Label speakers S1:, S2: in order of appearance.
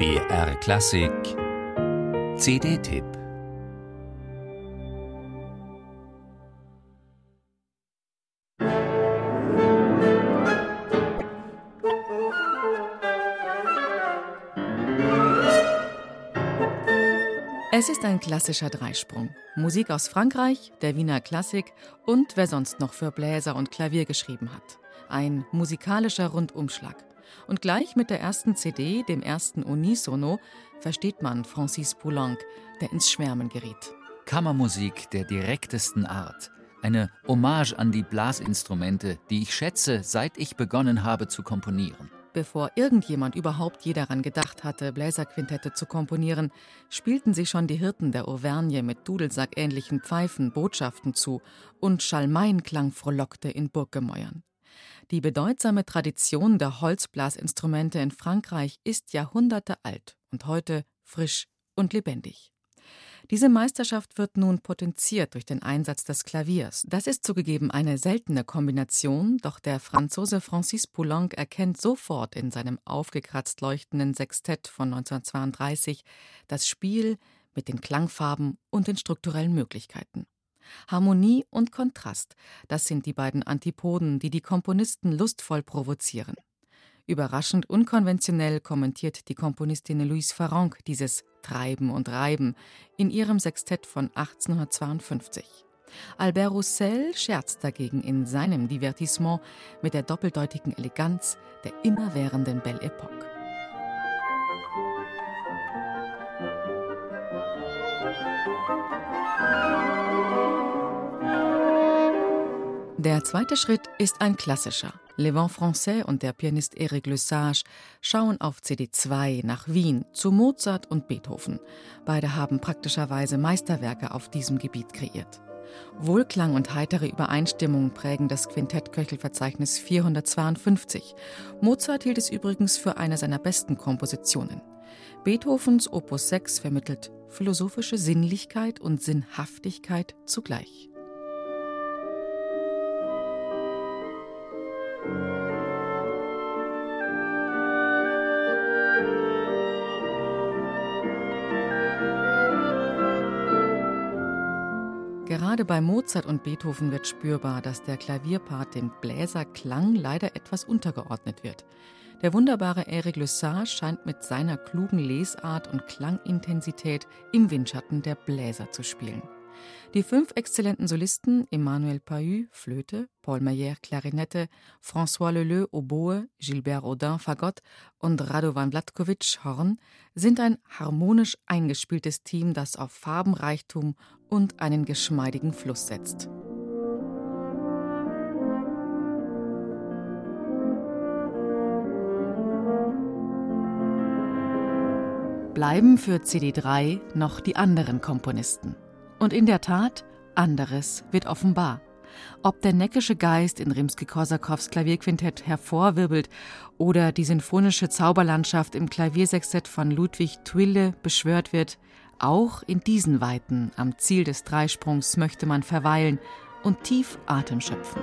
S1: BR Klassik CD-Tipp
S2: Es ist ein klassischer Dreisprung. Musik aus Frankreich, der Wiener Klassik und wer sonst noch für Bläser und Klavier geschrieben hat. Ein musikalischer Rundumschlag. Und gleich mit der ersten CD, dem ersten Unisono, versteht man Francis Poulenc, der ins Schwärmen geriet.
S1: Kammermusik der direktesten Art. Eine Hommage an die Blasinstrumente, die ich schätze, seit ich begonnen habe zu komponieren.
S2: Bevor irgendjemand überhaupt je daran gedacht hatte, Bläserquintette zu komponieren, spielten sich schon die Hirten der Auvergne mit Dudelsackähnlichen Pfeifen Botschaften zu und Schalmeinklang frohlockte in Burggemäuern. Die bedeutsame Tradition der Holzblasinstrumente in Frankreich ist Jahrhunderte alt und heute frisch und lebendig. Diese Meisterschaft wird nun potenziert durch den Einsatz des Klaviers. Das ist zugegeben eine seltene Kombination, doch der Franzose Francis Poulenc erkennt sofort in seinem aufgekratzt leuchtenden Sextett von 1932 das Spiel mit den Klangfarben und den strukturellen Möglichkeiten. Harmonie und Kontrast, das sind die beiden Antipoden, die die Komponisten lustvoll provozieren. Überraschend unkonventionell kommentiert die Komponistin Louise Farrenc dieses Treiben und Reiben in ihrem Sextett von 1852. Albert Roussel scherzt dagegen in seinem Divertissement mit der doppeldeutigen Eleganz der immerwährenden Belle Epoque. Der zweite Schritt ist ein klassischer. Le Vent Français und der Pianist Eric Lesage schauen auf CD2 nach Wien zu Mozart und Beethoven. Beide haben praktischerweise Meisterwerke auf diesem Gebiet kreiert. Wohlklang und heitere Übereinstimmung prägen das Quintett-Köchelverzeichnis 452. Mozart hielt es übrigens für eine seiner besten Kompositionen. Beethovens Opus 6 vermittelt philosophische Sinnlichkeit und Sinnhaftigkeit zugleich. Gerade bei Mozart und Beethoven wird spürbar, dass der Klavierpart dem Bläserklang leider etwas untergeordnet wird. Der wunderbare Eric Lesage scheint mit seiner klugen Lesart und Klangintensität im Windschatten der Bläser zu spielen. Die fünf exzellenten Solisten Emmanuel Pahü, Flöte, Paul Meyer, Klarinette, François Leleu, Oboe, Gilbert Audin, Fagott und Radovan Vlatkovic, Horn, sind ein harmonisch eingespieltes Team, das auf Farbenreichtum und einen geschmeidigen Fluss setzt. Bleiben für CD3 noch die anderen Komponisten. Und in der Tat, anderes wird offenbar. Ob der neckische Geist in Rimsky-Korsakows Klavierquintett hervorwirbelt oder die sinfonische Zauberlandschaft im Klaviersextett von Ludwig Twille beschwört wird, auch in diesen Weiten am Ziel des Dreisprungs möchte man verweilen und tief Atem schöpfen.